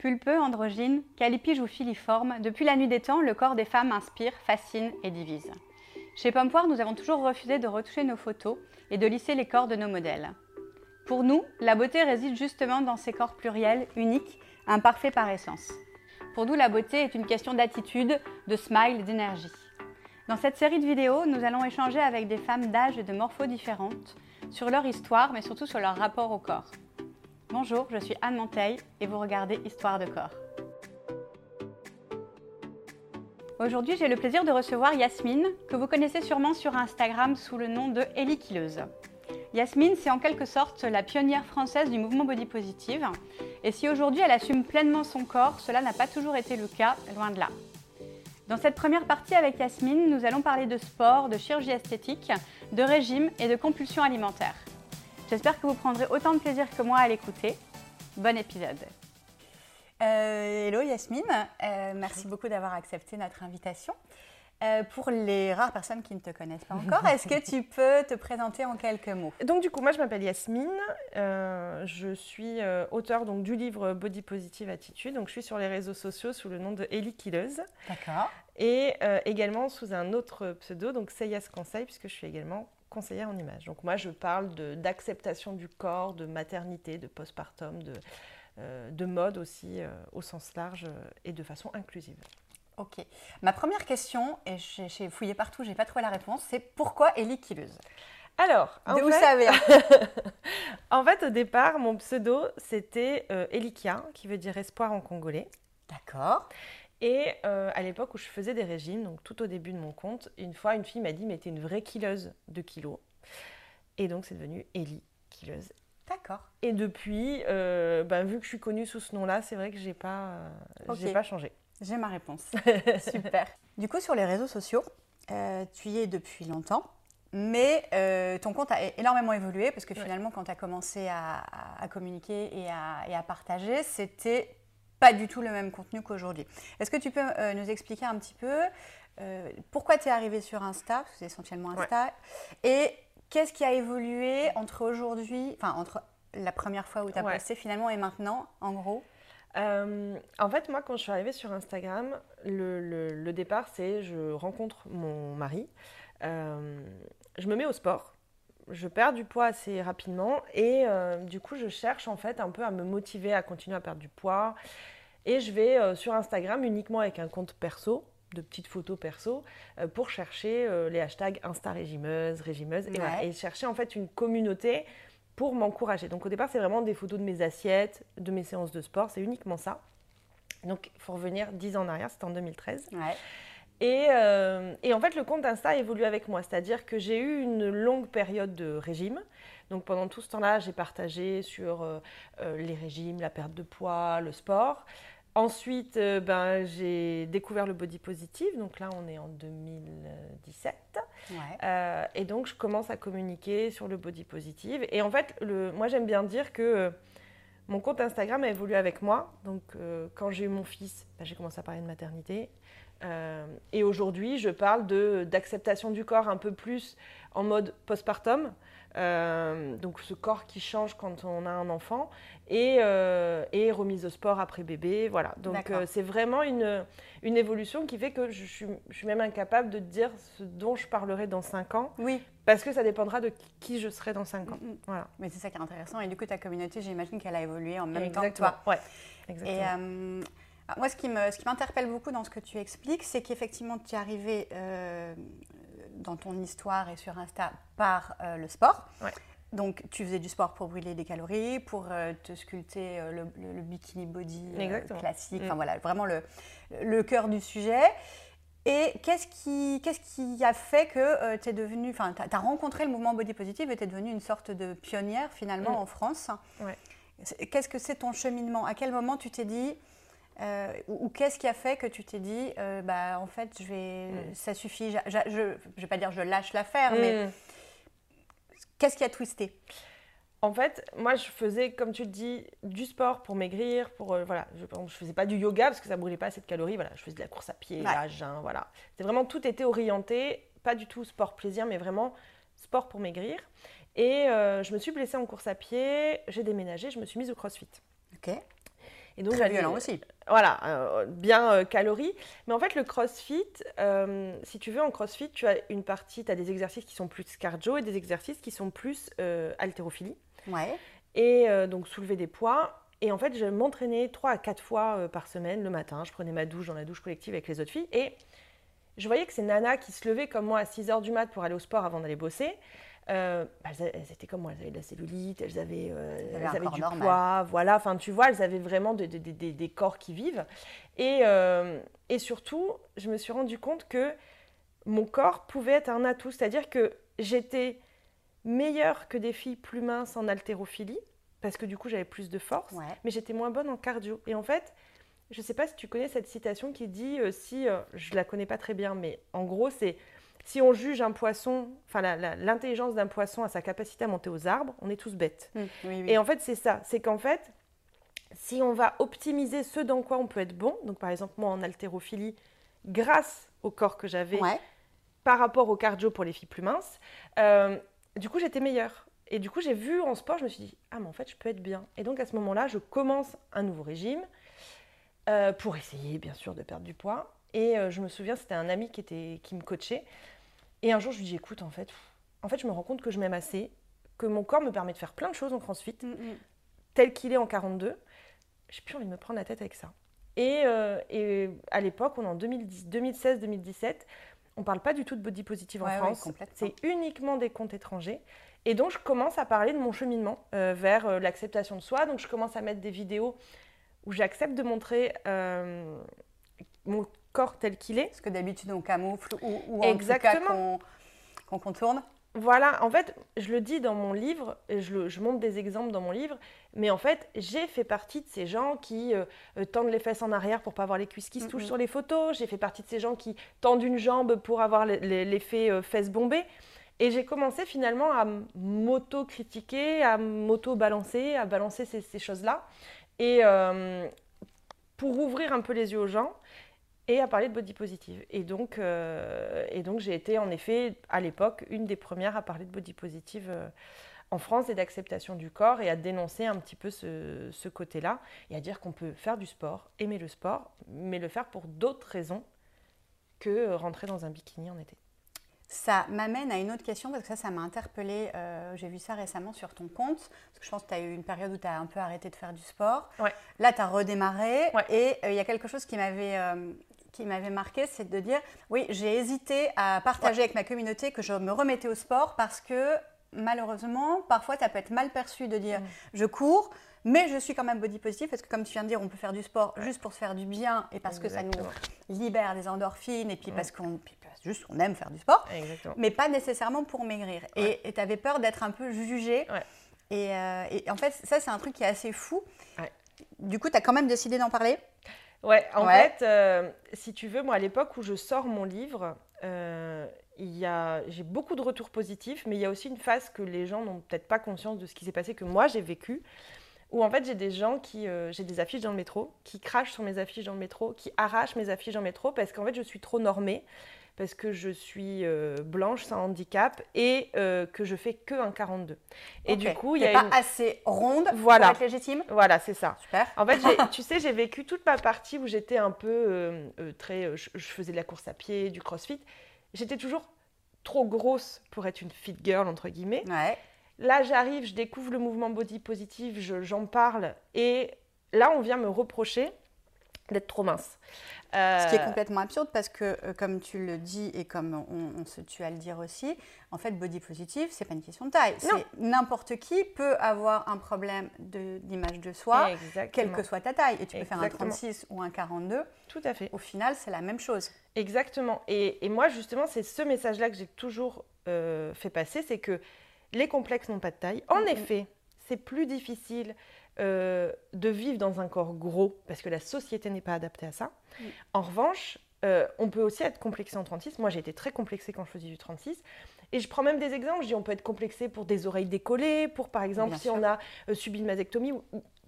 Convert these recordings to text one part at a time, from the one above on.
Pulpeux, androgyne, calipige ou filiforme, depuis la nuit des temps, le corps des femmes inspire, fascine et divise. Chez Pompoir, nous avons toujours refusé de retoucher nos photos et de lisser les corps de nos modèles. Pour nous, la beauté réside justement dans ces corps pluriels, uniques, imparfaits par essence. Pour nous, la beauté est une question d'attitude, de smile, d'énergie. Dans cette série de vidéos, nous allons échanger avec des femmes d'âge et de morphos différentes sur leur histoire, mais surtout sur leur rapport au corps. Bonjour, je suis Anne Monteil et vous regardez Histoire de corps. Aujourd'hui, j'ai le plaisir de recevoir Yasmine, que vous connaissez sûrement sur Instagram sous le nom de Ellie Killeuse. Yasmine, c'est en quelque sorte la pionnière française du mouvement body positive. Et si aujourd'hui elle assume pleinement son corps, cela n'a pas toujours été le cas, loin de là. Dans cette première partie avec Yasmine, nous allons parler de sport, de chirurgie esthétique, de régime et de compulsion alimentaire. J'espère que vous prendrez autant de plaisir que moi à l'écouter. Bon épisode. Euh, hello Yasmine, euh, merci beaucoup d'avoir accepté notre invitation. Euh, pour les rares personnes qui ne te connaissent pas encore, est-ce que tu peux te présenter en quelques mots? Donc du coup, moi je m'appelle Yasmine, je suis auteur donc, du livre Body Positive Attitude, donc je suis sur les réseaux sociaux sous le nom de Ellie Killeuse. D'accord. Et également sous un autre pseudo, donc Seyas Conseil, puisque je suis également conseillère en image. Donc moi, je parle d'acceptation du corps, de maternité, de postpartum, de, euh, de mode aussi euh, au sens large euh, et de façon inclusive. Ok. Ma première question, et j'ai fouillé partout, j'ai pas trouvé la réponse, c'est pourquoi Ellie Killeuse alors, de vous savez. en fait, au départ, mon pseudo, c'était Elikia, qui veut dire espoir en congolais. D'accord. Et euh, à l'époque où je faisais des régimes, donc tout au début de mon compte, une fois une fille m'a dit mais t'es une vraie killeuse de kilos. Et donc c'est devenu Ellie killeuse. D'accord. Et depuis, euh, ben, vu que je suis connue sous ce nom-là, c'est vrai que j'ai pas, euh, pas changé. J'ai ma réponse. Super. Du coup, sur les réseaux sociaux, tu y es depuis longtemps. Mais ton compte a énormément évolué parce que finalement, quand tu as commencé à, communiquer et à partager, c'était pas du tout le même contenu qu'aujourd'hui. Est-ce que tu peux euh, nous expliquer un petit peu euh, pourquoi tu es arrivé sur Insta, parce que c'est essentiellement Insta, et qu'est-ce qui a évolué entre aujourd'hui, enfin entre la première fois où tu as posté finalement et maintenant, en gros? Euh, en fait, moi, quand je suis arrivée sur Instagram, le, départ, c'est je rencontre mon mari, je me mets au sport, je perds du poids assez rapidement et du coup, je cherche en fait un peu à me motiver à continuer à perdre du poids. Et je vais euh, sur Instagram uniquement avec un compte perso, de petites photos perso, euh, pour chercher euh, les hashtags Insta régimeuse, régimeuse, et, chercher en fait une communauté pour m'encourager. Donc au départ, c'est vraiment des photos de mes assiettes, de mes séances de sport, c'est uniquement ça. Donc il faut revenir 10 ans en arrière, c'était en 2013. Et, et, en fait, le compte Insta a évolué avec moi, c'est-à-dire que j'ai eu une longue période de régime. Donc pendant tout ce temps-là, j'ai partagé sur les régimes, la perte de poids, le sport. Ensuite, euh, ben, j'ai découvert le body positive. Donc là, on est en 2017. Euh, et donc, je commence à communiquer sur le body positive. Et en fait, le, moi, j'aime bien dire que euh, mon compte Instagram a évolué avec moi. Donc, quand j'ai eu mon fils, ben, j'ai commencé à parler de maternité. Et aujourd'hui, je parle d'acceptation du corps un peu plus en mode postpartum. Euh, donc ce corps qui change quand on a un enfant et, euh, et remise au sport après bébé, voilà. Donc euh, c'est vraiment une, une évolution qui fait que je suis, je suis, même incapable de dire ce dont je parlerai dans 5 ans. Oui. Parce que ça dépendra de qui je serai dans 5 ans. Mm, mm. Voilà. Mais c'est ça qui est intéressant. Et du coup, ta communauté, j'imagine qu'elle a évolué en même temps que toi. Ouais, exactement. Et moi, ce qui m'interpelle beaucoup dans ce que tu expliques, c'est qu'effectivement, tu es arrivé dans ton histoire et sur Insta par euh, le sport. Donc, tu faisais du sport pour brûler des calories, pour euh, te sculpter euh, le, bikini body classique. Enfin, mm. voilà, vraiment le, le cœur du sujet. Et qu'est-ce qui, qu'est-ce qui a fait que tu es devenue, enfin, tu as, rencontré le mouvement body positive et tu es devenue une sorte de pionnière finalement mm. en France? Qu'est-ce que c'est ton cheminement? À quel moment tu t'es dit, euh, ou, qu'est-ce qui a fait que tu t'es dit, euh, bah, en fait, je vais, mm. ça suffit, je ne vais pas dire je lâche l'affaire, mais mm. qu'est-ce qui a twisté? En fait, moi, je faisais, comme tu le dis, du sport pour maigrir, pour euh, voilà. Je, ne faisais pas du yoga parce que ça brûlait pas assez de calories. Voilà, je faisais de la course à pied, à jeun, voilà. C'était vraiment tout était orienté, pas du tout sport plaisir, mais vraiment sport pour maigrir. Et je me suis blessée en course à pied, j'ai déménagé, je me suis mise au CrossFit. Ok. Et donc, Très violent aussi. Voilà, euh, bien euh, calories. Mais en fait, le crossfit, euh, si tu veux, en crossfit, tu as une partie, tu as des exercices qui sont plus cardio et des exercices qui sont plus haltérophilie. Ouais. Et donc, soulever des poids. Et en fait, je m'entraînais trois à quatre fois par semaine le matin. Je prenais ma douche dans la douche collective avec les autres filles. Et je voyais que ces nanas qui se levaient comme moi à 6 h du mat pour aller au sport avant d'aller bosser, euh, bah, elles, étaient comme moi, elles avaient de la cellulite, elles avaient, euh, du poids, voilà. Enfin, tu vois, elles avaient vraiment des corps qui vivent. Et, euh, et, surtout, je me suis rendu compte que mon corps pouvait être un atout, c'est-à-dire que j'étais meilleure que des filles plus minces en haltérophilie, parce que du coup, j'avais plus de force, mais j'étais moins bonne en cardio. Et en fait, je ne sais pas si tu connais cette citation qui dit, si, je la connais pas très bien, mais en gros, c'est si on juge un poisson, enfin l'intelligence d'un poisson à sa capacité à monter aux arbres, on est tous bêtes. Mmh, Et en fait, c'est ça. C'est qu'en fait, si on va optimiser ce dans quoi on peut être bon, donc par exemple moi en haltérophilie, grâce au corps que j'avais par rapport au cardio pour les filles plus minces, euh, du coup j'étais meilleure. Et du coup j'ai vu en sport, je me suis dit, ah mais en fait je peux être bien. Et donc à ce moment-là, je commence un nouveau régime euh, pour essayer bien sûr de perdre du poids. Et euh, je me souviens, c'était un ami qui, était, qui me coachait. Et un jour, je lui dis écoute, en fait, en fait, je me rends compte que je m'aime assez, que mon corps me permet de faire plein de choses en crossfit, mm, mm. tel qu'il est en 42. J'ai plus envie de me prendre la tête avec ça. Et, euh, et à l'époque, on est en 2016-2017, on ne parle pas du tout de body positive en France. c'est uniquement des comptes étrangers. Et donc, je commence à parler de mon cheminement euh, vers l'acceptation de soi. Donc, je commence à mettre des vidéos où j'accepte de montrer mon corps tel qu'il est. Ce que d'habitude on camoufle ou, ou en tout cas qu'on contourne. Voilà, en fait, je le dis dans mon livre, je, je, montre des exemples dans mon livre, mais en fait, j'ai fait partie de ces gens qui euh, euh, tendent les fesses en arrière pour pas avoir les cuisses qui se touchent sur les photos. J'ai fait partie de ces gens qui tendent une jambe pour avoir l'effet euh, fesses bombées. Et j'ai commencé finalement à m'auto-critiquer, à m'auto-balancer, à balancer ces, ces choses-là. Et pour ouvrir un peu les yeux aux gens, et à parler de body positive. Et donc, euh, et donc j'ai été en effet, à l'époque, une des premières à parler de body positive euh, en France et d'acceptation du corps et à dénoncer un petit peu ce, ce côté-là et à dire qu'on peut faire du sport, aimer le sport, mais le faire pour d'autres raisons que rentrer dans un bikini en été. Ça m'amène à une autre question parce que ça, ça m'a interpellée. Euh, j'ai vu ça récemment sur ton compte. Parce que je pense que tu as eu une période où tu as un peu arrêté de faire du sport. Ouais. Là, tu as redémarré. Et il y a quelque chose qui m'avait qui m'avait marqué, c'est de dire, oui, j'ai hésité à partager avec ma communauté que je me remettais au sport parce que malheureusement, parfois, ça peut être mal perçu de dire, mm. je cours, mais je suis quand même body positive parce que comme tu viens de dire, on peut faire du sport juste pour se faire du bien et parce que ça nous libère des endorphines et puis mm. parce qu'on juste on aime faire du sport, mais pas nécessairement pour maigrir. Et tu avais peur d'être un peu jugé. Euh, et, en fait, ça, c'est un truc qui est assez fou. Du coup, tu as quand même décidé d'en parler? Ouais, en fait, euh, si tu veux, moi, à l'époque où je sors mon livre, euh, j'ai beaucoup de retours positifs, mais il y a aussi une phase que les gens n'ont peut-être pas conscience de ce qui s'est passé, que moi, j'ai vécu, où en fait, j'ai des gens qui, euh, j'ai des affiches dans le métro, qui crachent sur mes affiches dans le métro, qui arrachent mes affiches dans le métro, parce qu'en fait, je suis trop normée parce que je suis euh, blanche sans handicap et euh, que je fais que un 42. Et du coup, il y a pas assez ronde voilà. pour être légitime? Voilà, c'est ça. Super. En fait, tu sais, j'ai vécu toute ma partie où j'étais un peu euh, très, je, faisais de la course à pied, du CrossFit. J'étais toujours trop grosse pour être une fit girl entre guillemets. Ouais. Là, j'arrive, je découvre le mouvement body positif, j'en parle et là, on vient me reprocher d'être trop mince. Ce qui est euh, complètement absurde parce que, euh, comme tu le dis et comme on, se tue à le dire aussi, en fait, body positive, c'est pas une question de taille. N'importe qui peut avoir un problème d'image de, soi, quelle que soit ta taille. Et tu peux faire un 36 ou un 42. Tout à fait. Au final, c'est la même chose. Exactement. Et, moi, justement, c'est ce message-là que j'ai toujours euh, fait passer, c'est que les complexes n'ont pas de taille. En effet, c'est plus difficile euh, de vivre dans un corps gros, parce que la société n'est pas adaptée à ça. En revanche, euh, on peut aussi être complexé en 36. Moi, j'ai été très complexée quand je faisais du 36. Et je prends même des exemples. Je dis, on peut être complexé pour des oreilles décollées, pour par exemple si on a euh, subi une mastectomie, ou,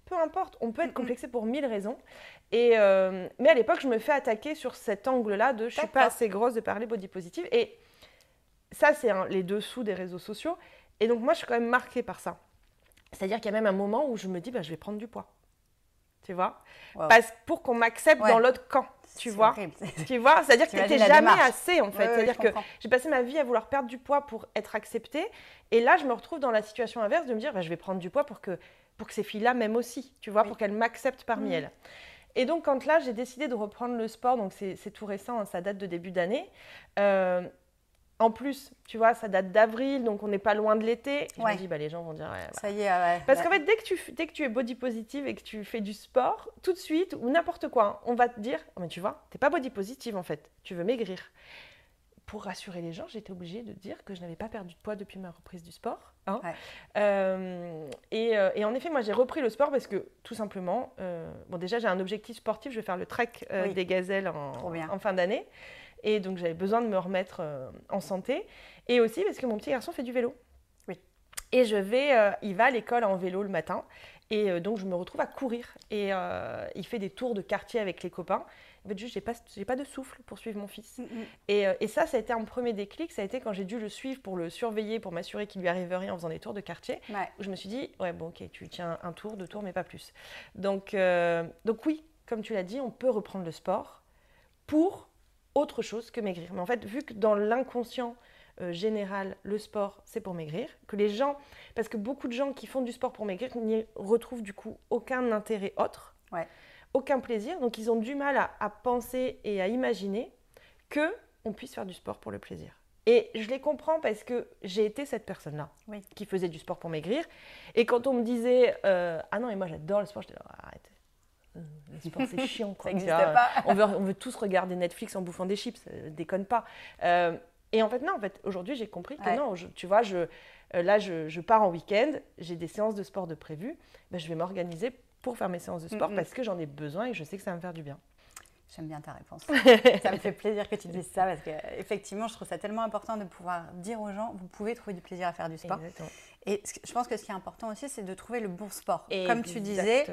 peu importe, on peut être complexé pour mille raisons. Et, mais à l'époque, je me fais attaquer sur cet angle-là de je suis pas assez grosse de parler body positive. Et ça, c'est les dessous des réseaux sociaux. Et donc, moi, je suis quand même marquée par ça. C'est-à-dire qu'il y a même un moment où je me dis, bah, je vais prendre du poids. tu vois? Parce pour qu'on m'accepte dans l'autre camp, tu vois? Tu vois? C'est-à-dire que tu jamais assez, en fait. C'est-à-dire que j'ai passé ma vie à vouloir perdre du poids pour être acceptée. Et là, je me retrouve dans la situation inverse de me dire, bah, je vais prendre du poids pour que, pour que ces filles-là m'aiment aussi, tu vois, pour qu'elles m'acceptent parmi mm. elles. Et donc, quand là, j'ai décidé de reprendre le sport, donc c'est tout récent, hein, ça date de début d'année. Euh, en plus, tu vois, ça date d'avril, donc on n'est pas loin de l'été. Je me dis, bah, les gens vont dire. Ouais, Ça y est, ouais. Parce qu'en fait, dès que, tu, dès que tu es body positive et que tu fais du sport, tout de suite, ou n'importe quoi, hein, on va te dire, oh, mais tu vois, t'es pas body positive en fait, tu veux maigrir. Pour rassurer les gens, j'étais obligée de dire que je n'avais pas perdu de poids depuis ma reprise du sport. Hein. Euh, euh, et, en effet, moi, j'ai repris le sport parce que, tout simplement, euh, bon, déjà, j'ai un objectif sportif, je vais faire le trek des gazelles en, en fin d'année. Et donc j'avais besoin de me remettre euh, en santé. Et aussi parce que mon petit garçon fait du vélo. Oui. Et je vais, euh, il va à l'école en vélo le matin. Et euh, donc je me retrouve à courir. Et il fait des tours de quartier avec les copains. En fait, juste, j'ai pas, j'ai pas de souffle pour suivre mon fils. Mm, mm. Et, et, ça, ça a été un premier déclic. Ça a été quand j'ai dû le suivre pour le surveiller, pour m'assurer qu'il lui arrive rien en faisant des tours de quartier. Où je me suis dit, ouais, bon, ok, tu tiens un tour, deux tours, mais pas plus. Donc, donc oui, comme tu l'as dit, on peut reprendre le sport pour autre chose que maigrir. Mais en fait, vu que dans l'inconscient euh, général, le sport, c'est pour maigrir, que les gens, parce que beaucoup de gens qui font du sport pour maigrir n'y retrouvent du coup aucun intérêt autre, aucun plaisir, donc ils ont du mal à, penser et à imaginer que on puisse faire du sport pour le plaisir. Et je les comprends parce que j'ai été cette personne-là qui faisait du sport pour maigrir. Et quand on me disait euh, Ah non, et moi j'adore le sport, je disais Arrête, le sport, c'est chiant. Quoi. pas. on, veut, on veut tous regarder Netflix en bouffant des chips, déconne pas. Euh, et en fait, non, en fait, aujourd'hui, j'ai compris que non, tu vois, je, euh, là, je, pars en week-end, j'ai des séances de sport de prévues, ben, je vais m'organiser pour faire mes séances de sport parce que j'en ai besoin et je sais que ça va me faire du bien. J'aime bien ta réponse. ça me fait plaisir que tu dises ça parce qu'effectivement, je trouve ça tellement important de pouvoir dire aux gens, vous pouvez trouver du plaisir à faire du sport. Et je pense que ce qui est important aussi, c'est de trouver le bon sport. Comme tu disais,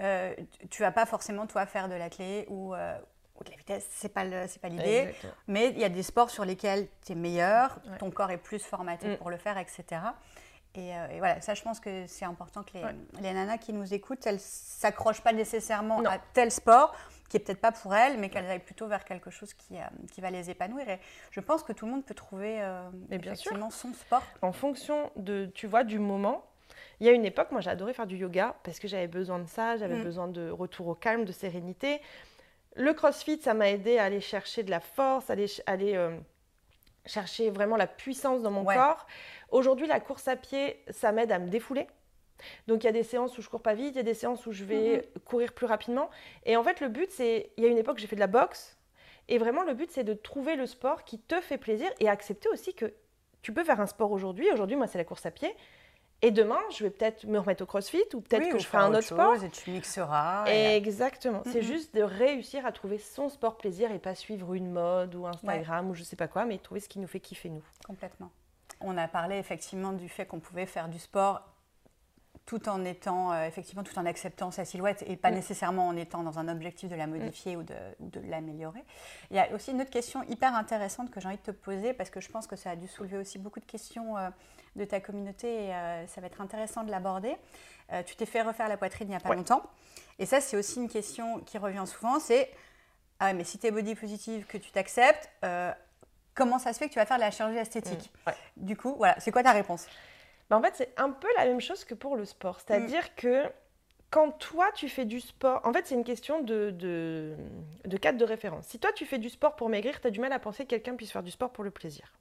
euh, tu vas pas forcément toi faire de la clé ou, euh, de la vitesse, c'est pas c'est pas l'idée. Mais il y a des sports sur lesquels tu es meilleur, ton corps est plus formaté mm. pour le faire, etc. Euh, et, voilà, ça je pense que c'est important que les, les, nanas qui nous écoutent, elles s'accrochent pas nécessairement à tel sport qui est peut-être pas pour elles, mais qu'elles aillent plutôt vers quelque chose qui, qui va les épanouir. Et je pense que tout le monde peut trouver effectivement son sport. En fonction de, tu vois, du moment, il y a une époque, moi, j'ai adoré faire du yoga parce que j'avais besoin de ça, j'avais mm. besoin de retour au calme, de sérénité. Le crossfit, ça m'a aidé à aller chercher de la force, aller, aller euh, chercher vraiment la puissance dans mon corps. Aujourd'hui, la course à pied, ça m'aide à me défouler. Donc il y a des séances où je cours pas vite, il y a des séances où je vais mm-hmm. courir plus rapidement. Et en fait, le but, c'est, il y a une époque, j'ai fait de la boxe. Et vraiment, le but, c'est de trouver le sport qui te fait plaisir et accepter aussi que tu peux faire un sport aujourd'hui. Aujourd'hui, moi, c'est la course à pied. Et demain, je vais peut-être me remettre au crossfit ou peut-être que je ferai un autre, sport. Et tu mixeras. Exactement. C'est juste de réussir à trouver son sport plaisir et pas suivre une mode ou Instagram ou je sais pas quoi, mais trouver ce qui nous fait kiffer nous. Complètement. On a parlé effectivement du fait qu'on pouvait faire du sport tout en étant euh, effectivement tout en acceptant sa silhouette et pas mm. nécessairement en étant dans un objectif de la mm. modifier ou de, de l'améliorer. Il y a aussi une autre question hyper intéressante que j'ai envie de te poser parce que je pense que ça a dû soulever aussi beaucoup de questions euh, de ta communauté et euh, ça va être intéressant de l'aborder. tu t'es fait refaire la poitrine il n'y a pas longtemps et ça c'est aussi une question qui revient souvent, c'est ah mais si tu es body positive, que tu t'acceptes, comment ça se fait que tu vas faire de la chirurgie esthétique mm. Du coup, voilà, c'est quoi ta réponse? Bah, en fait, c'est un peu la même chose que pour le sport. C'est-à-dire mm. que quand toi, tu fais du sport, en fait, c'est une question de, de, cadre de référence. Si toi, tu fais du sport pour maigrir, tu as du mal à penser que quelqu'un puisse faire du sport pour le plaisir.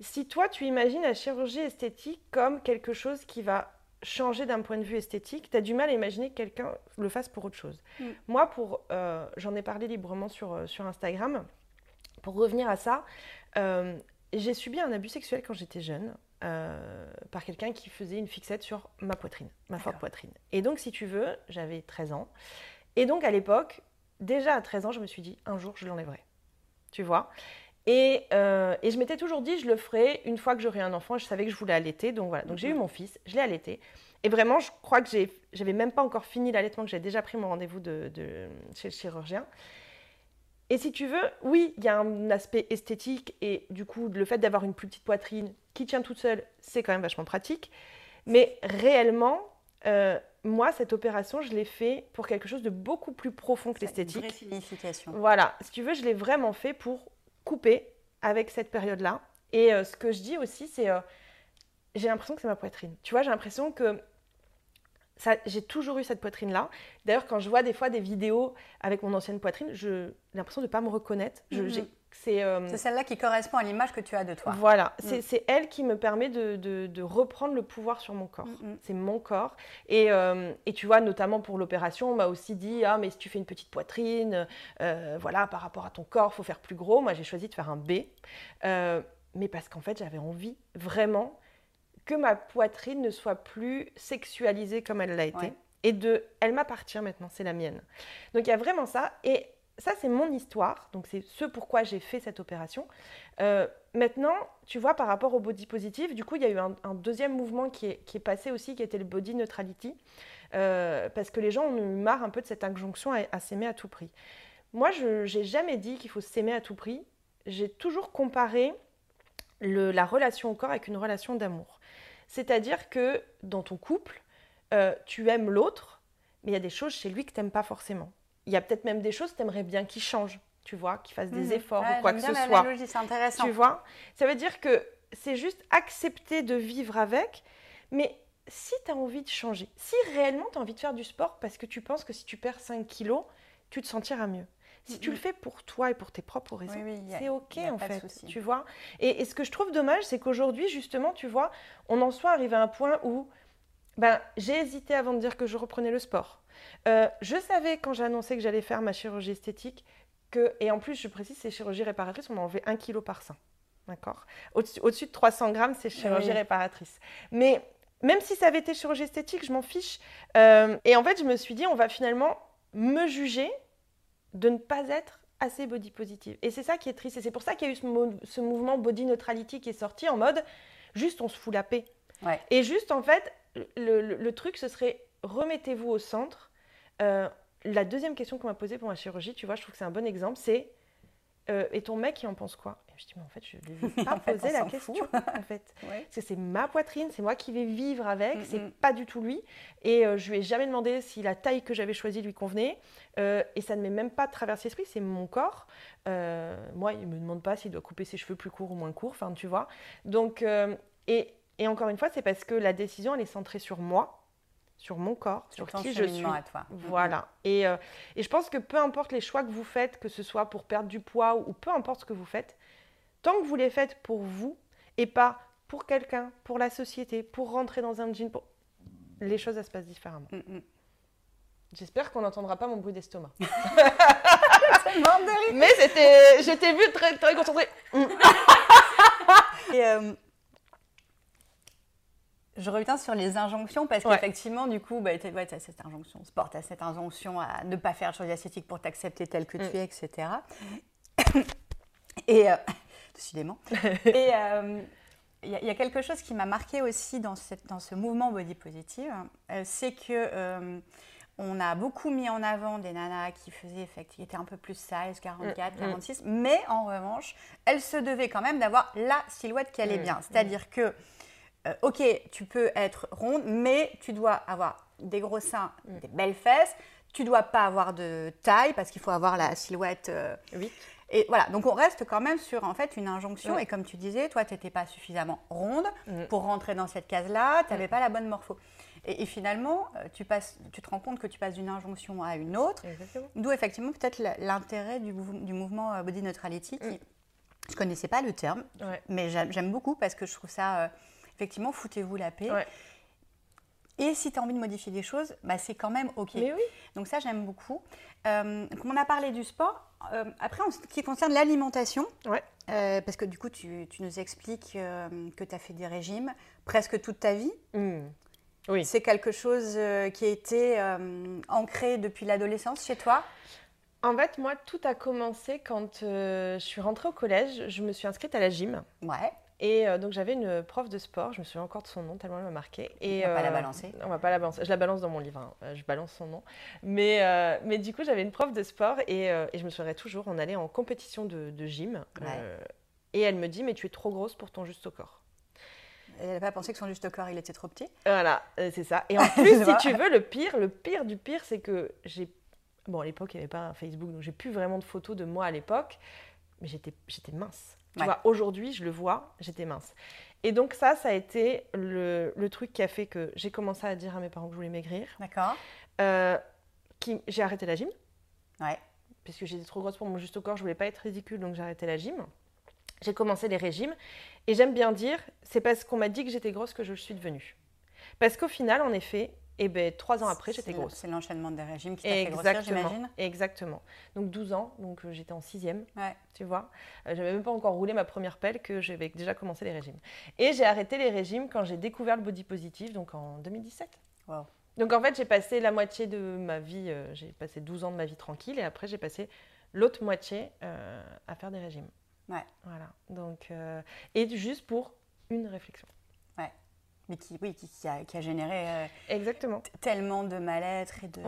Si toi, tu imagines la chirurgie esthétique comme quelque chose qui va changer d'un point de vue esthétique, tu as du mal à imaginer que quelqu'un le fasse pour autre chose. Mm. Moi, pour, euh, j'en ai parlé librement sur, euh, sur Instagram. Pour revenir à ça, euh, j'ai subi un abus sexuel quand j'étais jeune. Par quelqu'un qui faisait une fixette sur ma poitrine, ma forte poitrine. Et donc, si tu veux, j'avais 13 ans. Et donc, à l'époque, déjà à 13 ans, je me suis dit, un jour, je l'enlèverai. Tu vois? Et, euh, et, je m'étais toujours dit, je le ferai une fois que j'aurai un enfant. Je savais que je voulais allaiter. Donc voilà. Donc j'ai eu mhm. mon fils, je l'ai allaité. Et vraiment, je crois que j'avais même pas encore fini l'allaitement, que j'ai déjà pris mon rendez-vous de, chez le chirurgien. Et si tu veux, oui, il y a un aspect esthétique et du coup, le fait d'avoir une plus petite poitrine qui tient toute seule, c'est quand même vachement pratique. Mais réellement, moi, cette opération, je l'ai fait pour quelque chose de beaucoup plus profond que l'esthétique. Vraie signification. Voilà, si tu veux, je l'ai vraiment fait pour couper avec cette période-là. Et ce que je dis aussi, c'est j'ai l'impression que c'est ma poitrine. Tu vois, j'ai l'impression que j'ai toujours eu cette poitrine-là. D'ailleurs, quand je vois des fois des vidéos avec mon ancienne poitrine, j'ai l'impression de ne pas me reconnaître. Mhm. Euh, c'est celle-là qui correspond à l'image que tu as de toi. Voilà, mm. c'est elle qui me permet de, reprendre le pouvoir sur mon corps. Mm, mm. C'est mon corps. Euh, et, tu vois, notamment pour l'opération, on m'a aussi dit Ah, mais si tu fais une petite poitrine, euh, voilà, par rapport à ton corps, il faut faire plus gros. Moi, j'ai choisi de faire un B. mais parce qu'en fait, j'avais envie vraiment que ma poitrine ne soit plus sexualisée comme elle l'a été. Et de, elle m'appartient maintenant, c'est la mienne. Donc il y a vraiment ça. Et ça, c'est mon histoire. Donc c'est ce pourquoi j'ai fait cette opération. Euh, maintenant, tu vois, par rapport au body positive, du coup, il y a eu un, deuxième mouvement qui est, passé aussi, qui était le body neutrality. Euh, parce que les gens ont eu marre un peu de cette injonction à, s'aimer à tout prix. Moi, je n'ai jamais dit qu'il faut s'aimer à tout prix. J'ai toujours comparé le, la relation au corps avec une relation d'amour. C'est-à-dire que dans ton couple, euh, tu aimes l'autre, mais il y a des choses chez lui que tu n'aimes pas forcément. Il y a peut-être même des choses que tu aimerais bien qu'il change, tu vois, qu'il fasse des mhm. efforts ou quoi que ce soit. C'est intéressant. Tu vois Ça veut dire que c'est juste accepter de vivre avec, mais si tu as envie de changer, si réellement tu as envie de faire du sport parce que tu penses que si tu perds 5 kilos, tu te sentiras mieux. Si tu le fais pour toi et pour tes propres raisons, c'est ok en fait, tu vois. Et, ce que je trouve dommage, c'est qu'aujourd'hui, justement, tu vois, on en soit arrivé à un point où ben, j'ai hésité avant de dire que je reprenais le sport. Euh, je savais quand j'ai annoncé que j'allais faire ma chirurgie esthétique que, et en plus, je précise, ces chirurgies réparatrices, on m'a enlevé un kilo par sein. D'accord? Au-dessus de 300 grammes, c'est chirurgie réparatrice. Mais même si ça avait été chirurgie esthétique, je m'en fiche. Euh, et en fait, je me suis dit, on va finalement me juger de ne pas être assez body positive. Et c'est ça qui est triste. Et c'est pour ça qu'il y a eu ce, mouvement body neutrality qui est sorti en mode juste on se fout la paix. Et juste en fait, le, truc ce serait remettez-vous au centre. Euh, la deuxième question qu'on m'a posée pour ma chirurgie, tu vois, je trouve que c'est un bon exemple, c'est euh, et ton mec, il en pense quoi? Je dis, mais en fait, je ne lui ai pas posé la question, en fait. Parce que c'est ma poitrine, c'est moi qui vais vivre avec, c'est pas du tout lui. Et euh, je lui ai jamais demandé si la taille que j'avais choisie lui convenait. Euh, et ça ne m'est même pas traversé l'esprit, c'est mon corps. moi, il me demande pas s'il doit couper ses cheveux plus courts ou moins courts, enfin, tu vois. Donc, et, et encore une fois, c'est parce que la décision, elle est centrée sur moi sur mon corps, sur, qui je suis. À toi. Voilà. Et, euh, et, je pense que peu importe les choix que vous faites, que ce soit pour perdre du poids ou, peu importe ce que vous faites, tant que vous les faites pour vous et pas pour quelqu'un, pour la société, pour rentrer dans un jean, les choses elles se passent différemment. Mm, mm. J'espère qu'on n'entendra pas mon bruit d'estomac. Mais c'était, j'étais vue très, très concentrée. et, euh, je reviens sur les injonctions parce qu'effectivement, du coup, bah, tu as, cette injonction sport, tu as cette injonction à ne pas faire de choses esthétiques pour t'accepter tel que tu mm. es, etc. Et, euh, décidément. Et euh, il y, a quelque chose qui m'a marqué aussi dans, cette, dans, ce mouvement body positive, euh, c'est que on a beaucoup mis en avant des nanas qui faisaient effectivement, étaient un peu plus size, 44, 46, mm, mm. mais en revanche, elles se devaient quand même d'avoir la silhouette qui allait bien. C'est-à-dire que euh, ok, tu peux être ronde, mais tu dois avoir des gros seins, mm. des belles fesses. Tu dois pas avoir de taille parce qu'il faut avoir la silhouette. Euh, oui. Et voilà, donc on reste quand même sur en fait une injonction. Et comme tu disais, toi, tu n'étais pas suffisamment ronde mm. pour rentrer dans cette case-là. Tu n'avais mm. pas la bonne morpho. Et, finalement, euh, tu, passes, tu te rends compte que tu passes d'une injonction à une autre. D'où effectivement peut-être l'intérêt du, du, mouvement Body Neutrality. Qui, je connaissais pas le terme, mais j'aime beaucoup parce que je trouve ça effectivement, foutez-vous la paix. Et si tu as envie de modifier des choses, bah, c'est quand même OK. oui. Donc ça, j'aime beaucoup. Euh, comme on a parlé du sport, euh, après, en ce qui concerne l'alimentation, euh, parce que du coup, tu, nous expliques que tu as fait des régimes presque toute ta vie. Mmh. Oui. C'est quelque chose qui a été ancré depuis l'adolescence chez toi? En fait, moi, tout a commencé quand je suis rentrée au collège. Je me suis inscrite à la gym. Ouais. Et euh, donc j'avais une prof de sport, je me souviens encore de son nom tellement elle m'a marqué. Et, on va pas la euh, balancer. On va pas la balancer. Je la balance dans mon livre, hein. euh, je balance son nom. Mais, mais du coup j'avais une prof de sport et, et, je me souviendrai toujours, on allait en compétition de, de gym. et elle me dit mais tu es trop grosse pour ton juste au corps. Elle n'a pas pensé que son juste corps, il était trop petit? Voilà, c'est ça. Et en plus, si tu veux, le pire, le pire du pire, c'est que j'ai. Bon, à l'époque, il n'y avait pas Facebook, donc j'ai plus vraiment de photos de moi à l'époque, mais j'étais mince. Tu vois, aujourd'hui, je le vois, j'étais mince. Et donc ça, ça a été le, le truc qui a fait que j'ai commencé à dire à mes parents que je voulais maigrir. D'accord. Euh, j'ai arrêté la gym. Ouais. Parce que j'étais trop grosse pour mon juste corps, je voulais pas être ridicule, donc j'ai arrêté la gym. J'ai commencé les régimes. Et j'aime bien dire, c'est parce qu'on m'a dit que j'étais grosse que je le suis devenue. Parce qu'au final, en effet, et ben, trois ans après, j'étais grosse. C'est l'enchaînement des régimes qui t'a fait grossir, j'imagine Exactement. Donc 12 ans, donc euh, j'étais en sixième, ouais. tu vois. Euh, j'avais même pas encore roulé ma première pelle que j'avais déjà commencé les régimes. Et j'ai arrêté les régimes quand j'ai découvert le body positive, donc en 2017. Wow. Donc en fait, j'ai passé la moitié de ma vie, euh, j'ai passé 12 ans de ma vie tranquille, et après j'ai passé l'autre moitié à faire des régimes. Ouais. Voilà. Donc, et juste pour une réflexion mais qui, oui, qui, a, qui a, généré euh, Exactement. tellement de mal-être et de,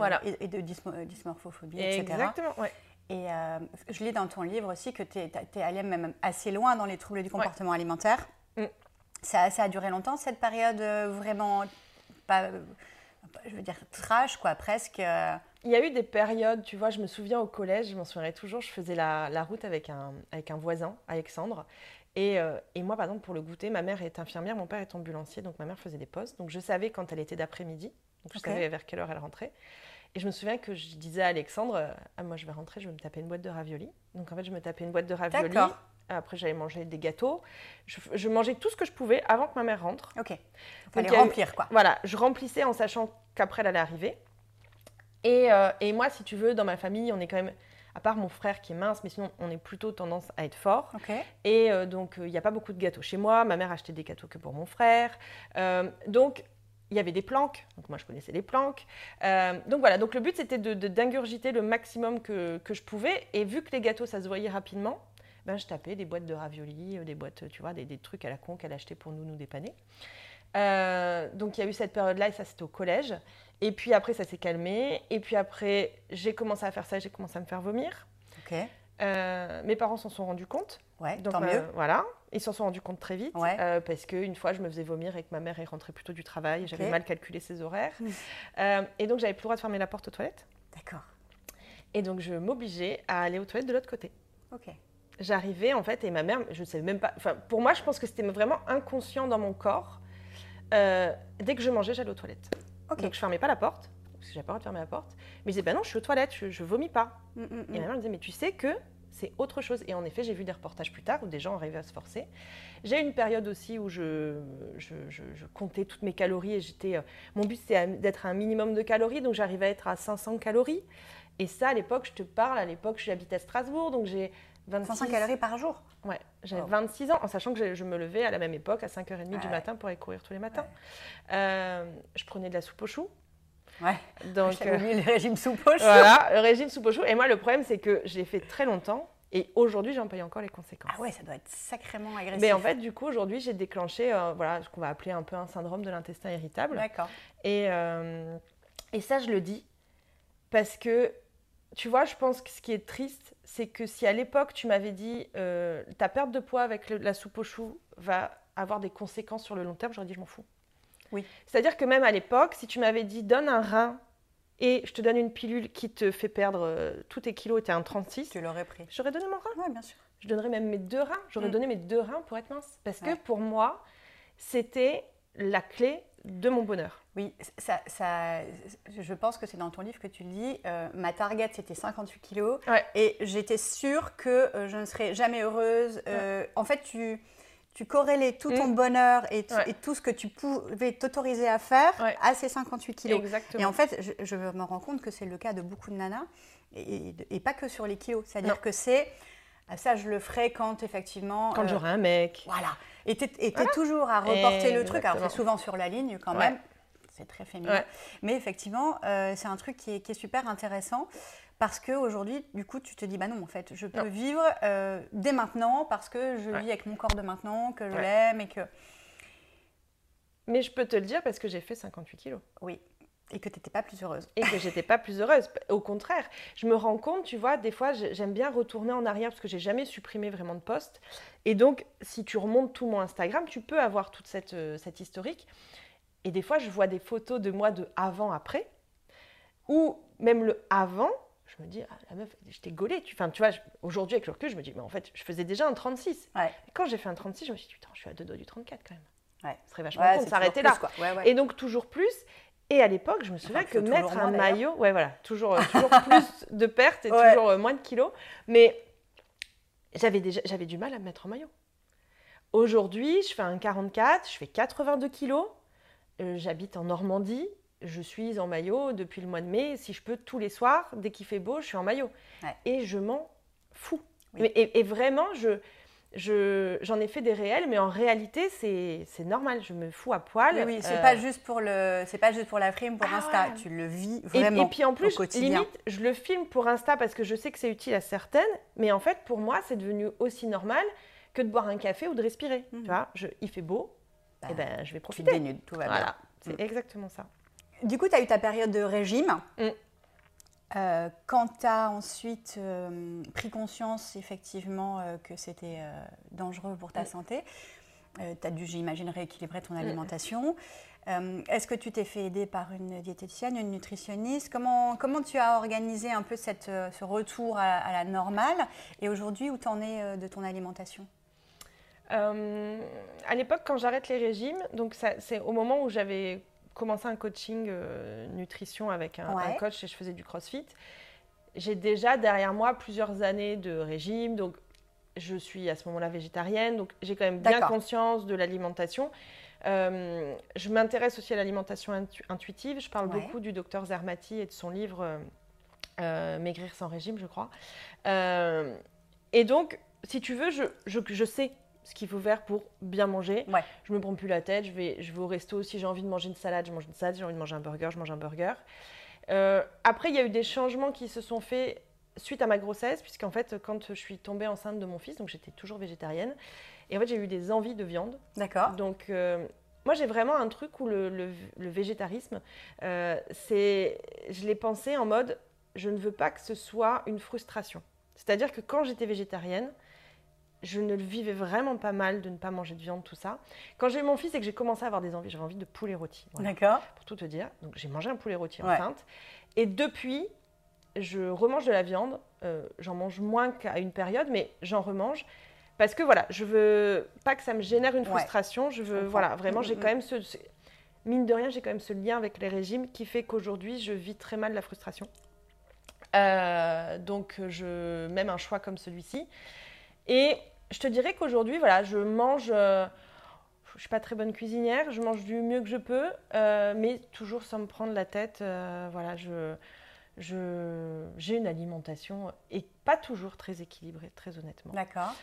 et, de euh, dysmorphophobie, etc. Exactement, ouais. Et euh, je lis dans ton livre aussi que tu es, es, allé même assez loin dans les troubles du comportement alimentaire. Mm. Ça, ça, a duré longtemps, cette période vraiment, pas, je veux dire, trash, quoi, presque. Il y a eu des périodes, tu vois, je me souviens au collège, je m'en souviendrai toujours, je faisais la, la, route avec un, avec un voisin, Alexandre, euh, et, moi, par exemple, pour le goûter, ma mère est infirmière, mon père est ambulancier, donc ma mère faisait des postes. Donc je savais quand elle était d'après-midi, donc je savais vers quelle heure elle rentrait. Et je me souviens que je disais à Alexandre, ah, moi je vais rentrer, je vais me taper une boîte de raviolis. Donc en fait, je me tapais une boîte de raviolis. Après, j'allais manger des gâteaux. Je, mangeais tout ce que je pouvais avant que ma mère rentre. Ok. Fallait remplir, quoi. Voilà, je remplissais en sachant qu'après, elle allait arriver. Et, euh, et, moi, si tu veux, dans ma famille, on est quand même à part mon frère qui est mince, mais sinon on est plutôt tendance à être fort. Et euh, donc euh, il n'y a pas beaucoup de gâteaux chez moi. Ma mère achetait des gâteaux que pour mon frère. Euh, donc il y avait des planques, donc moi je connaissais les planques. donc voilà, donc le but c'était de, d'ingurgiter le maximum que, que, je pouvais. Et vu que les gâteaux ça se voyait rapidement, ben, je tapais des boîtes de raviolis, des boîtes, tu vois, des, des trucs à la con qu'elle achetait pour nous, nous dépanner. Donc il y a eu cette période-là et ça c'était au collège. Et puis après, ça s'est calmé. Et puis après, j'ai commencé à faire ça, j'ai commencé à me faire vomir. Ok. Euh, mes parents s'en sont rendus compte. Ouais, Donc, tant mieux. Euh, voilà, ils s'en sont rendus compte très vite. Ouais. Euh, parce qu'une fois, je me faisais vomir et que ma mère est rentrée plutôt du travail. J'avais mal calculé ses horaires. Et donc, j'avais plus le droit de fermer la porte aux toilettes. D'accord. Et donc, je m'obligeais à aller aux toilettes de l'autre côté. Ok. J'arrivais, en fait, et ma mère, je ne savais même pas. Enfin, pour moi, je pense que c'était vraiment inconscient dans mon corps. Dès que je mangeais, j'allais aux toilettes. Donc je fermais pas la porte, parce que j'avais pas le droit de fermer la porte. Mais je disais, bah non, je suis aux toilettes, je, je vomis pas. Mm, mm, mm. Et ma mère me disait, mais tu sais que c'est autre chose. Et en effet, j'ai vu des reportages plus tard où des gens arrivaient à se forcer. J'ai eu une période aussi où je, je, je, comptais toutes mes calories et j'étais. Euh, mon but, c'était d'être à un minimum de calories, donc j'arrivais à être à 500 calories. Et ça, à l'époque, je te parle, à l'époque, j'habitais à Strasbourg, donc j'ai 500 calories par jour Ouais, j'avais 26 ans, en sachant que je, me levais à la même époque, à 5h30 du matin, pour aller courir tous les matins. Euh, je prenais de la soupe aux choux. Ouais. Donc, J'avais oublié le régime soupe aux choux. Voilà, le régime soupe aux choux. Et moi, le problème, c'est que j'ai fait très longtemps. Et aujourd'hui, j'en paye encore les conséquences. Ah ouais, ça doit être sacrément agressif. Mais en fait, du coup, aujourd'hui, j'ai déclenché euh, voilà, ce qu'on va appeler un peu un syndrome de l'intestin irritable. D'accord. Et, euh, et ça, je le dis parce que, tu vois, je pense que ce qui est triste, c'est que si à l'époque, tu m'avais dit euh, ta perte de poids avec la soupe aux choux va avoir des conséquences sur le long terme, j'aurais dit je m'en fous. Oui. C'est-à-dire que même à l'époque, si tu m'avais dit donne un rein et je te donne une pilule qui te fait perdre euh, tous tes kilos et tu es un 36, tu l'aurais pris. J'aurais donné mon rein. Oui, bien sûr. Je donnerais même mes deux reins. J'aurais mm. donné mes deux reins pour être mince. Parce que pour moi, c'était la clé de mon bonheur. Oui, ça, ça, je pense que c'est dans ton livre que tu le dis. Euh, ma target, c'était 58 kilos. Et j'étais sûre que euh, je ne serais jamais heureuse. En fait, tu, tu corrélais tout ton mm. bonheur et, tout ce que tu pouvais t'autoriser à faire à ces 58 kilos. Exactement. Et en fait, je, me rends compte que c'est le cas de beaucoup de nanas et, pas que sur les kilos. C'est-à-dire que c'est ah, ça, je le ferai quand effectivement. Quand euh, j'aurai un mec. Voilà. Et tu es, toujours à reporter le truc. Alors, c'est souvent sur la ligne quand même. C'est très féminin. Mais effectivement, euh, c'est un truc qui est, qui est super intéressant. Parce qu'aujourd'hui, du coup, tu te dis, bah non, en fait, je peux vivre euh, dès maintenant parce que je vis avec mon corps de maintenant, que je l'aime et que. Mais je peux te le dire parce que j'ai fait 58 kilos. Oui. Et que tu n'étais pas plus heureuse. Et que j'étais pas plus heureuse. Au contraire, je me rends compte, tu vois, des fois, j'aime bien retourner en arrière parce que j'ai jamais supprimé vraiment de posts. Et donc, si tu remontes tout mon Instagram, tu peux avoir toute cette, euh, cette historique. Et des fois, je vois des photos de moi de avant-après, ou même le avant, je me dis, ah, la meuf, je t'ai gaulé. Tu, tu vois, aujourd'hui, avec le recul, je me dis, mais en fait, je faisais déjà un 36. quand j'ai fait un 36, je me suis dit, putain, je suis à deux doigts du 34 quand même. Ouais. Ce serait vachement con de s'arrêter là. Et donc, toujours plus. Et à l'époque, je me souviens que mettre un maillot, ouais, voilà, toujours, toujours plus de pertes et toujours euh, moins de kilos. Mais j'avais déjà, j'avais du mal à me mettre en maillot. Aujourd'hui, je fais un 44, je fais 82 kilos. Euh, j'habite en Normandie. Je suis en maillot depuis le mois de mai. Si je peux, tous les soirs, dès qu'il fait beau, je suis en maillot. Et je m'en fous. et, vraiment, je, j'en ai fait des réels, mais en réalité, c'est normal. Je me fous à poil. Oui, oui c'est euh, pas juste pour le, c'est pas juste pour la frime, pour ah Insta. Tu le vis vraiment. Et, puis en plus, limite, je le filme pour Insta parce que je sais que c'est utile à certaines, mais en fait, pour moi, c'est devenu aussi normal que de boire un café ou de respirer. Tu mhm. vois, je, il fait beau, et eh ben, je vais profiter. Tu dénudes, tout va voilà. bien. C'est mhm. exactement ça. Du coup, tu as eu ta période de régime. Mm. Euh, quand tu as ensuite euh, pris conscience effectivement euh, que c'était dangereux pour ta santé, tu as dû, j'imagine, rééquilibrer ton alimentation. Est-ce que tu t'es fait aider par une diététicienne, une nutritionniste? Comment, comment tu as organisé un peu cette, ce retour à, la normale? Et aujourd'hui, où tu en es de ton alimentation? À l'époque, quand j'arrête les régimes, donc c'est au moment où j'avais commencé un coaching euh, nutrition avec un, coach et je faisais du crossfit. J'ai déjà derrière moi plusieurs années de régime, donc je suis à ce moment-là végétarienne, donc j'ai quand même bien conscience de l'alimentation. Euh, je m'intéresse aussi à l'alimentation intuitive. Je parle beaucoup du docteur Zermati et de son livre euh, Maigrir sans régime, je crois. et donc, si tu veux, je, je, je sais ce qu'il faut faire pour bien manger. Ouais. Je me prends plus la tête, je vais, je vais au resto. Si j'ai envie de manger une salade, je mange une salade. Si j'ai envie de manger un burger, je mange un burger. Euh, après, il y a eu des changements qui se sont faits suite à ma grossesse, puisqu'en fait, quand je suis tombée enceinte de mon fils, donc j'étais toujours végétarienne, et en fait, j'ai eu des envies de viande. D'accord. Donc, euh, moi, j'ai vraiment un truc où le, le, végétarisme, euh, c'est, je l'ai pensé en mode, je ne veux pas que ce soit une frustration. C'est-à-dire que quand j'étais végétarienne, je ne le vivais vraiment pas mal de ne pas manger de viande, tout ça. Quand j'ai eu mon fils et que j'ai commencé à avoir des envies, j'avais envie de poulet rôti. D'accord. Pour tout te dire. Donc j'ai mangé un poulet rôti enceinte. Et depuis, je remange de la viande. Euh, j'en mange moins qu'à une période, mais j'en remange. Parce que voilà, je veux pas que ça me génère une frustration. Je veux, voilà, vraiment, j'ai mm, mm, quand même mm. ce, Mine de rien, j'ai quand même ce lien avec les régimes qui fait qu'aujourd'hui, je vis très mal la frustration. Euh, donc, je, même un choix comme celui-ci. Et je te dirais qu'aujourd'hui, voilà, je mange. Euh, je ne suis pas très bonne cuisinière, je mange du mieux que je peux, euh, mais toujours sans me prendre la tête. Euh, voilà, je, je, j'ai une alimentation et pas toujours très équilibrée, très honnêtement. D'accord.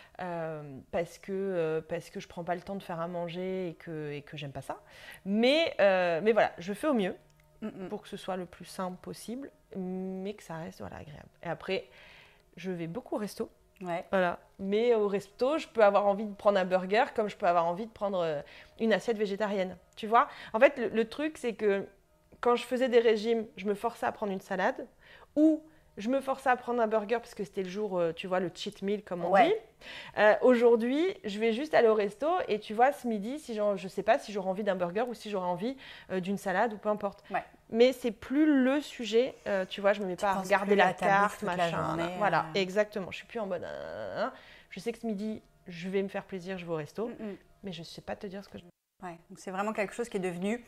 parce que parce que je prends pas le temps de faire à manger et que et que j'aime pas ça. Mais mais voilà, je fais au mieux pour que ce soit le plus simple possible, mais que ça reste voilà agréable. Et après, je vais beaucoup au resto. Ouais. Voilà. Mais au resto, je peux avoir envie de prendre un burger comme je peux avoir envie de prendre euh, une assiette végétarienne. Tu vois? En fait, le, truc, c'est que quand je faisais des régimes, je me forçais à prendre une salade ou je me forçais à prendre un burger parce que c'était le jour, euh, tu vois, le cheat meal comme on dit. Euh, aujourd'hui, je vais juste aller au resto et tu vois, ce midi, si je ne sais pas si j'aurai envie d'un burger ou si j'aurai envie d'une salade ou peu importe. Ouais mais c'est plus le sujet. Euh, tu vois, je me mets pas à regarder la carte, machin. voilà, euh. exactement. Je suis plus en mode. je sais que ce midi, je vais me faire plaisir, je vais au resto, mm, mm. mais je sais pas te dire ce que je. Ouais, donc c'est vraiment quelque chose qui est devenu.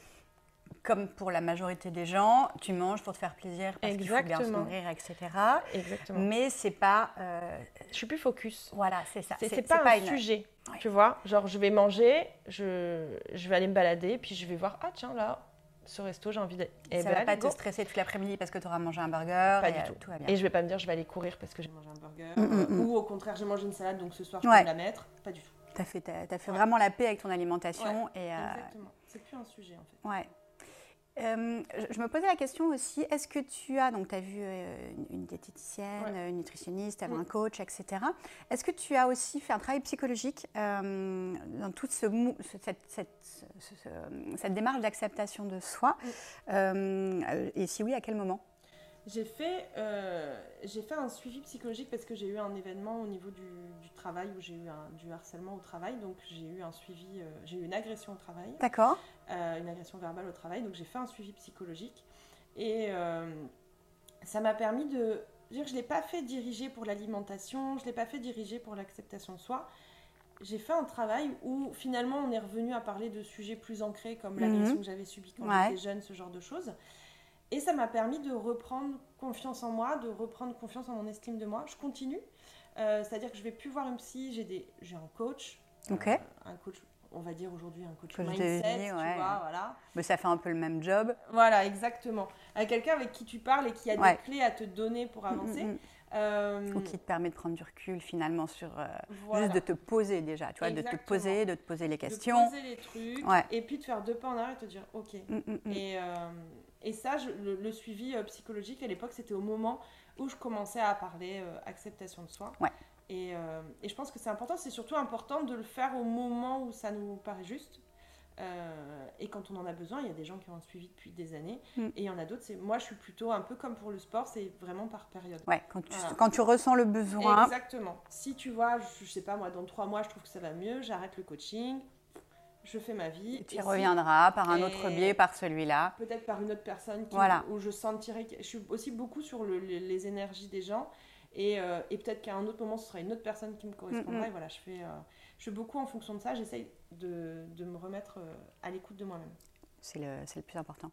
Comme pour la majorité des gens, tu manges pour te faire plaisir parce qu'il faut bien se nourrir, etc. Exactement. Mais c'est pas. Euh... Je suis plus focus. Voilà, c'est ça. C'est pas, pas, un sujet. Tu vois, genre je vais manger, je, je vais aller me balader, puis je vais voir, ah tiens là, ce resto, j'ai envie d'aller. ça ne va pas te stresser toute l'après-midi parce que tu auras mangé un burger. Pas et du tout. tout va bien. Et je vais pas me dire je vais aller courir parce que j'ai mangé un burger. Mm, mm, mm. Ou au contraire, j'ai mangé une salade donc ce soir je peux la mettre. Pas du tout. Tu as fait, as fait vraiment la paix avec ton alimentation. Et, euh... Exactement. C'est plus un sujet en fait. Ouais. Euh, je me posais la question aussi, est-ce que tu as, donc tu as vu euh, une, diététicienne, une nutritionniste, un coach, etc. Est-ce que tu as aussi fait un travail psychologique euh, dans toute ce, cette, cette, démarche d'acceptation de soi Et si oui, à quel moment? J'ai fait, j'ai fait un suivi psychologique parce que j'ai eu un événement au niveau du, travail où j'ai eu un, du harcèlement au travail. Donc j'ai eu un suivi, j'ai eu une agression au travail. D'accord. Euh, une agression verbale au travail. Donc j'ai fait un suivi psychologique. Et euh, ça m'a permis de dire je ne l'ai pas fait diriger pour l'alimentation, je ne l'ai pas fait diriger pour l'acceptation de soi. J'ai fait un travail où finalement on est revenu à parler de sujets plus ancrés comme mhm. l'agression que j'avais subie quand j'étais jeune, ce genre de choses. Et ça m'a permis de reprendre confiance en moi, de reprendre confiance en mon estime de moi. Je continue. Euh, c'est-à-dire que je vais plus voir une psy, j'ai un coach. un coach on va dire aujourd'hui un coach, mindset, tu vois, voilà. Mais ça fait un peu le même job. Voilà, exactement. À quelqu'un avec qui tu parles et qui a des clés à te donner pour mm, mm, avancer. Mm. Euh, Ou qui te permet de prendre du recul finalement sur euh, juste de te poser déjà, tu vois, de te poser, de te poser les questions. De poser les trucs et puis de faire deux pas en arrière et te dire ok. Et, euh, et, ça, le, suivi psychologique à l'époque, c'était au moment où je commençais à parler acceptation de soi. Ouais. Euh, et, je pense que c'est important, c'est surtout important de le faire au moment où ça nous paraît juste. Euh, et quand on en a besoin, il y a des gens qui ont suivi depuis des années. Mm. Et il y en a d'autres, c'est moi je suis plutôt un peu comme pour le sport, c'est vraiment par période. Ouais, quand tu, quand tu ressens le besoin. Exactement. Si tu vois, je, sais pas, moi dans trois mois je trouve que ça va mieux, j'arrête le coaching, je fais ma vie. tu y reviendras par un autre biais, par celui-là. Peut-être par une autre personne voilà. où je sentirais. Que, je suis aussi beaucoup sur les énergies des gens. Euh, et, peut-être qu'à un autre moment, ce sera une autre personne qui me correspondra. Et voilà, je fais, euh, je fais beaucoup en fonction de ça. J'essaye de, de, me remettre euh, à l'écoute de moi-même. C'est le, le, plus important.